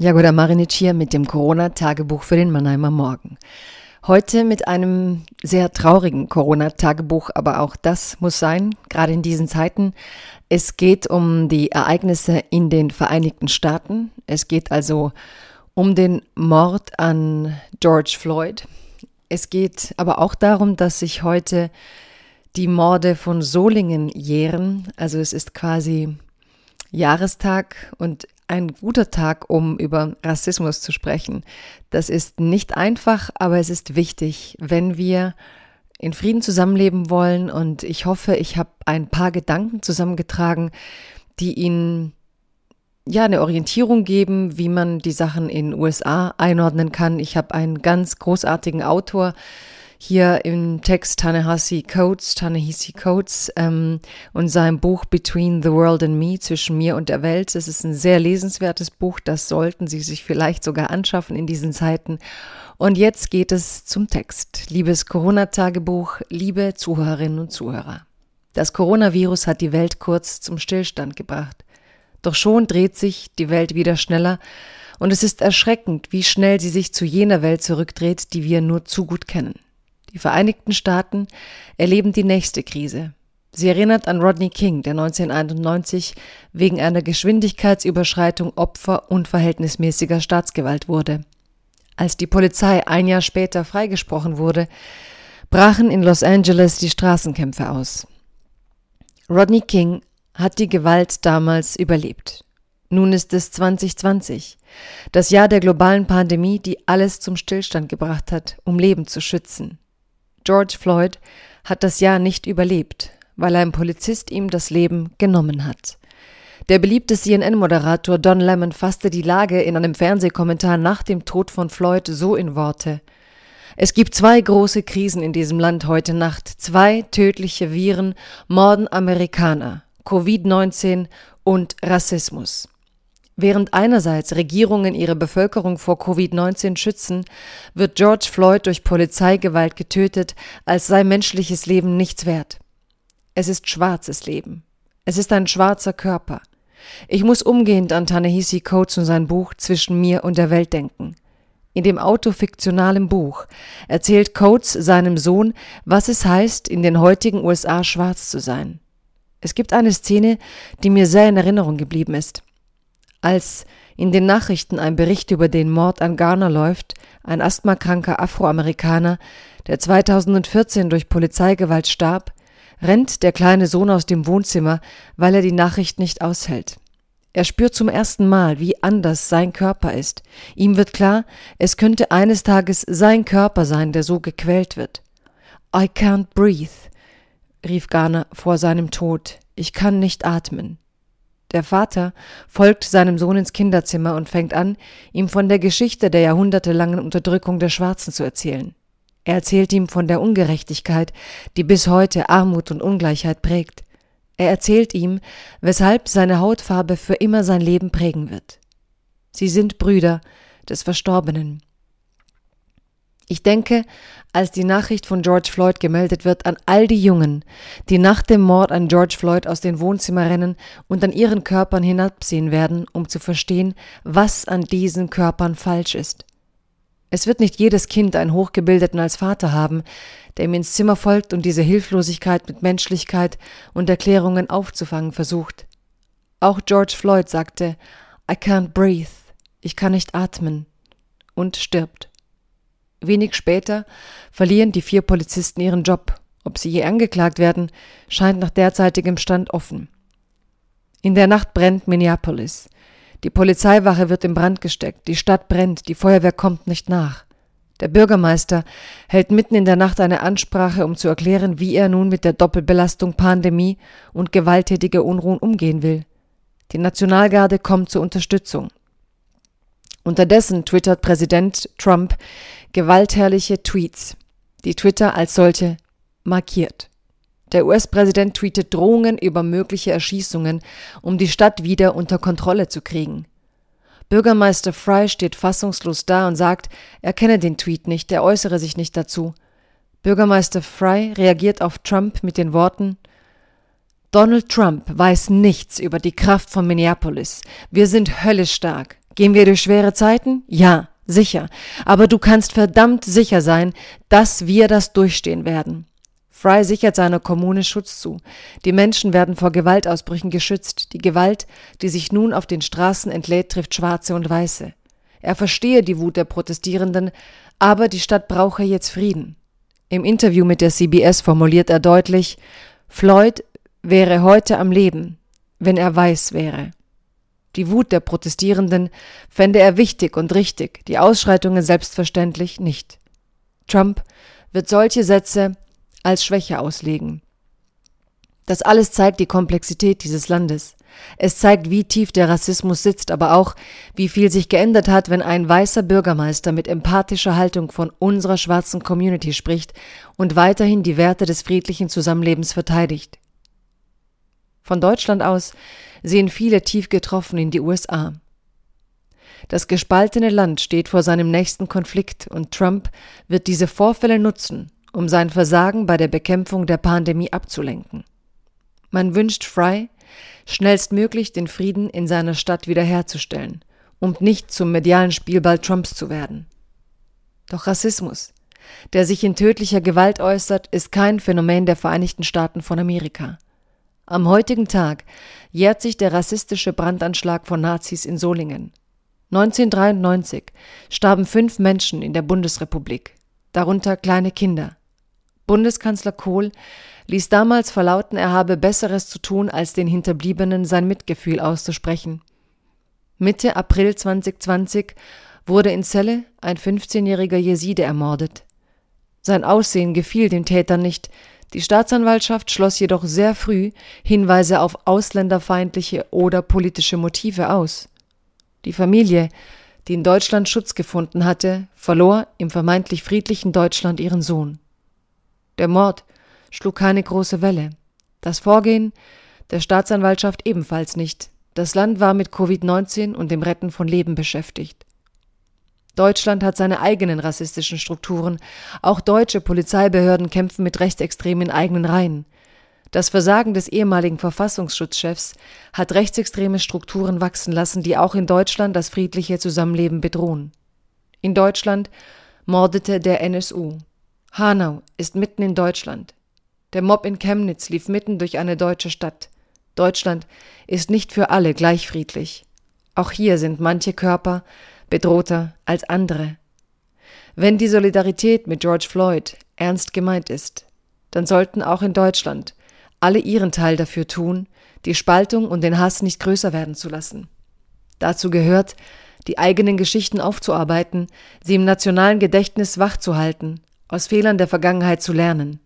Jagoda Marinic hier mit dem Corona-Tagebuch für den Mannheimer Morgen. Heute mit einem sehr traurigen Corona-Tagebuch, aber auch das muss sein, gerade in diesen Zeiten. Es geht um die Ereignisse in den Vereinigten Staaten. Es geht also um den Mord an George Floyd. Es geht aber auch darum, dass sich heute die Morde von Solingen jähren. Also es ist quasi Jahrestag und ein guter Tag, um über Rassismus zu sprechen. Das ist nicht einfach, aber es ist wichtig, wenn wir in Frieden zusammenleben wollen. Und ich hoffe, ich habe ein paar Gedanken zusammengetragen, die Ihnen ja eine Orientierung geben, wie man die Sachen in USA einordnen kann. Ich habe einen ganz großartigen Autor hier im Text Tanehasi Coates, Tanehisi Coates ähm, und sein Buch Between the World and Me, zwischen mir und der Welt. Es ist ein sehr lesenswertes Buch, das sollten Sie sich vielleicht sogar anschaffen in diesen Zeiten. Und jetzt geht es zum Text. Liebes Corona-Tagebuch, liebe Zuhörerinnen und Zuhörer. Das Coronavirus hat die Welt kurz zum Stillstand gebracht. Doch schon dreht sich die Welt wieder schneller und es ist erschreckend, wie schnell sie sich zu jener Welt zurückdreht, die wir nur zu gut kennen. Die Vereinigten Staaten erleben die nächste Krise. Sie erinnert an Rodney King, der 1991 wegen einer Geschwindigkeitsüberschreitung Opfer unverhältnismäßiger Staatsgewalt wurde. Als die Polizei ein Jahr später freigesprochen wurde, brachen in Los Angeles die Straßenkämpfe aus. Rodney King hat die Gewalt damals überlebt. Nun ist es 2020, das Jahr der globalen Pandemie, die alles zum Stillstand gebracht hat, um Leben zu schützen. George Floyd hat das Jahr nicht überlebt, weil ein Polizist ihm das Leben genommen hat. Der beliebte CNN-Moderator Don Lemon fasste die Lage in einem Fernsehkommentar nach dem Tod von Floyd so in Worte. Es gibt zwei große Krisen in diesem Land heute Nacht. Zwei tödliche Viren morden Amerikaner. Covid-19 und Rassismus. Während einerseits Regierungen ihre Bevölkerung vor Covid-19 schützen, wird George Floyd durch Polizeigewalt getötet, als sei menschliches Leben nichts wert. Es ist schwarzes Leben. Es ist ein schwarzer Körper. Ich muss umgehend an Tanehisi Coates und sein Buch Zwischen mir und der Welt denken. In dem autofiktionalen Buch erzählt Coates seinem Sohn, was es heißt, in den heutigen USA schwarz zu sein. Es gibt eine Szene, die mir sehr in Erinnerung geblieben ist. Als in den Nachrichten ein Bericht über den Mord an Garner läuft, ein asthmakranker Afroamerikaner, der 2014 durch Polizeigewalt starb, rennt der kleine Sohn aus dem Wohnzimmer, weil er die Nachricht nicht aushält. Er spürt zum ersten Mal, wie anders sein Körper ist. Ihm wird klar, es könnte eines Tages sein Körper sein, der so gequält wird. I can't breathe, rief Garner vor seinem Tod. Ich kann nicht atmen. Der Vater folgt seinem Sohn ins Kinderzimmer und fängt an, ihm von der Geschichte der jahrhundertelangen Unterdrückung der Schwarzen zu erzählen. Er erzählt ihm von der Ungerechtigkeit, die bis heute Armut und Ungleichheit prägt. Er erzählt ihm, weshalb seine Hautfarbe für immer sein Leben prägen wird. Sie sind Brüder des Verstorbenen. Ich denke, als die Nachricht von George Floyd gemeldet wird, an all die Jungen, die nach dem Mord an George Floyd aus den Wohnzimmer rennen und an ihren Körpern hinabsehen werden, um zu verstehen, was an diesen Körpern falsch ist. Es wird nicht jedes Kind einen Hochgebildeten als Vater haben, der ihm ins Zimmer folgt und diese Hilflosigkeit mit Menschlichkeit und Erklärungen aufzufangen versucht. Auch George Floyd sagte, I can't breathe, ich kann nicht atmen, und stirbt. Wenig später verlieren die vier Polizisten ihren Job. Ob sie je angeklagt werden, scheint nach derzeitigem Stand offen. In der Nacht brennt Minneapolis. Die Polizeiwache wird in Brand gesteckt, die Stadt brennt, die Feuerwehr kommt nicht nach. Der Bürgermeister hält mitten in der Nacht eine Ansprache, um zu erklären, wie er nun mit der Doppelbelastung Pandemie und gewalttätige Unruhen umgehen will. Die Nationalgarde kommt zur Unterstützung. Unterdessen twittert Präsident Trump gewaltherrliche Tweets, die Twitter als solche markiert. Der US-Präsident tweetet Drohungen über mögliche Erschießungen, um die Stadt wieder unter Kontrolle zu kriegen. Bürgermeister Fry steht fassungslos da und sagt, er kenne den Tweet nicht, er äußere sich nicht dazu. Bürgermeister Fry reagiert auf Trump mit den Worten Donald Trump weiß nichts über die Kraft von Minneapolis. Wir sind höllisch stark. Gehen wir durch schwere Zeiten? Ja, sicher. Aber du kannst verdammt sicher sein, dass wir das durchstehen werden. Fry sichert seiner Kommune Schutz zu. Die Menschen werden vor Gewaltausbrüchen geschützt. Die Gewalt, die sich nun auf den Straßen entlädt, trifft Schwarze und Weiße. Er verstehe die Wut der Protestierenden, aber die Stadt brauche jetzt Frieden. Im Interview mit der CBS formuliert er deutlich, Floyd wäre heute am Leben, wenn er weiß wäre. Die Wut der Protestierenden fände er wichtig und richtig, die Ausschreitungen selbstverständlich nicht. Trump wird solche Sätze als Schwäche auslegen. Das alles zeigt die Komplexität dieses Landes. Es zeigt, wie tief der Rassismus sitzt, aber auch, wie viel sich geändert hat, wenn ein weißer Bürgermeister mit empathischer Haltung von unserer schwarzen Community spricht und weiterhin die Werte des friedlichen Zusammenlebens verteidigt. Von Deutschland aus sehen viele tief getroffen in die USA. Das gespaltene Land steht vor seinem nächsten Konflikt und Trump wird diese Vorfälle nutzen, um sein Versagen bei der Bekämpfung der Pandemie abzulenken. Man wünscht Fry, schnellstmöglich den Frieden in seiner Stadt wiederherzustellen, um nicht zum medialen Spielball Trumps zu werden. Doch Rassismus, der sich in tödlicher Gewalt äußert, ist kein Phänomen der Vereinigten Staaten von Amerika. Am heutigen Tag jährt sich der rassistische Brandanschlag von Nazis in Solingen. 1993 starben fünf Menschen in der Bundesrepublik, darunter kleine Kinder. Bundeskanzler Kohl ließ damals verlauten, er habe Besseres zu tun, als den Hinterbliebenen sein Mitgefühl auszusprechen. Mitte April 2020 wurde in Celle ein 15-jähriger Jeside ermordet. Sein Aussehen gefiel den Tätern nicht, die Staatsanwaltschaft schloss jedoch sehr früh Hinweise auf ausländerfeindliche oder politische Motive aus. Die Familie, die in Deutschland Schutz gefunden hatte, verlor im vermeintlich friedlichen Deutschland ihren Sohn. Der Mord schlug keine große Welle. Das Vorgehen der Staatsanwaltschaft ebenfalls nicht. Das Land war mit Covid-19 und dem Retten von Leben beschäftigt. Deutschland hat seine eigenen rassistischen Strukturen. Auch deutsche Polizeibehörden kämpfen mit Rechtsextremen in eigenen Reihen. Das Versagen des ehemaligen Verfassungsschutzchefs hat rechtsextreme Strukturen wachsen lassen, die auch in Deutschland das friedliche Zusammenleben bedrohen. In Deutschland mordete der NSU. Hanau ist mitten in Deutschland. Der Mob in Chemnitz lief mitten durch eine deutsche Stadt. Deutschland ist nicht für alle gleich friedlich. Auch hier sind manche Körper bedrohter als andere. Wenn die Solidarität mit George Floyd ernst gemeint ist, dann sollten auch in Deutschland alle ihren Teil dafür tun, die Spaltung und den Hass nicht größer werden zu lassen. Dazu gehört, die eigenen Geschichten aufzuarbeiten, sie im nationalen Gedächtnis wachzuhalten aus Fehlern der Vergangenheit zu lernen.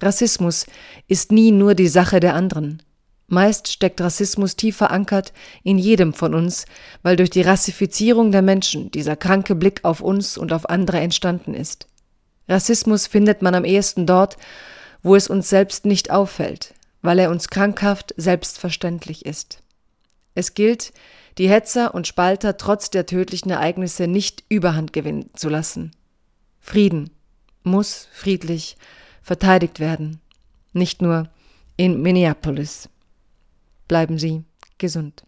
Rassismus ist nie nur die Sache der anderen. Meist steckt Rassismus tief verankert in jedem von uns, weil durch die Rassifizierung der Menschen dieser kranke Blick auf uns und auf andere entstanden ist. Rassismus findet man am ehesten dort, wo es uns selbst nicht auffällt, weil er uns krankhaft selbstverständlich ist. Es gilt, die Hetzer und Spalter trotz der tödlichen Ereignisse nicht überhand gewinnen zu lassen. Frieden, muss friedlich verteidigt werden, nicht nur in Minneapolis. Bleiben Sie gesund.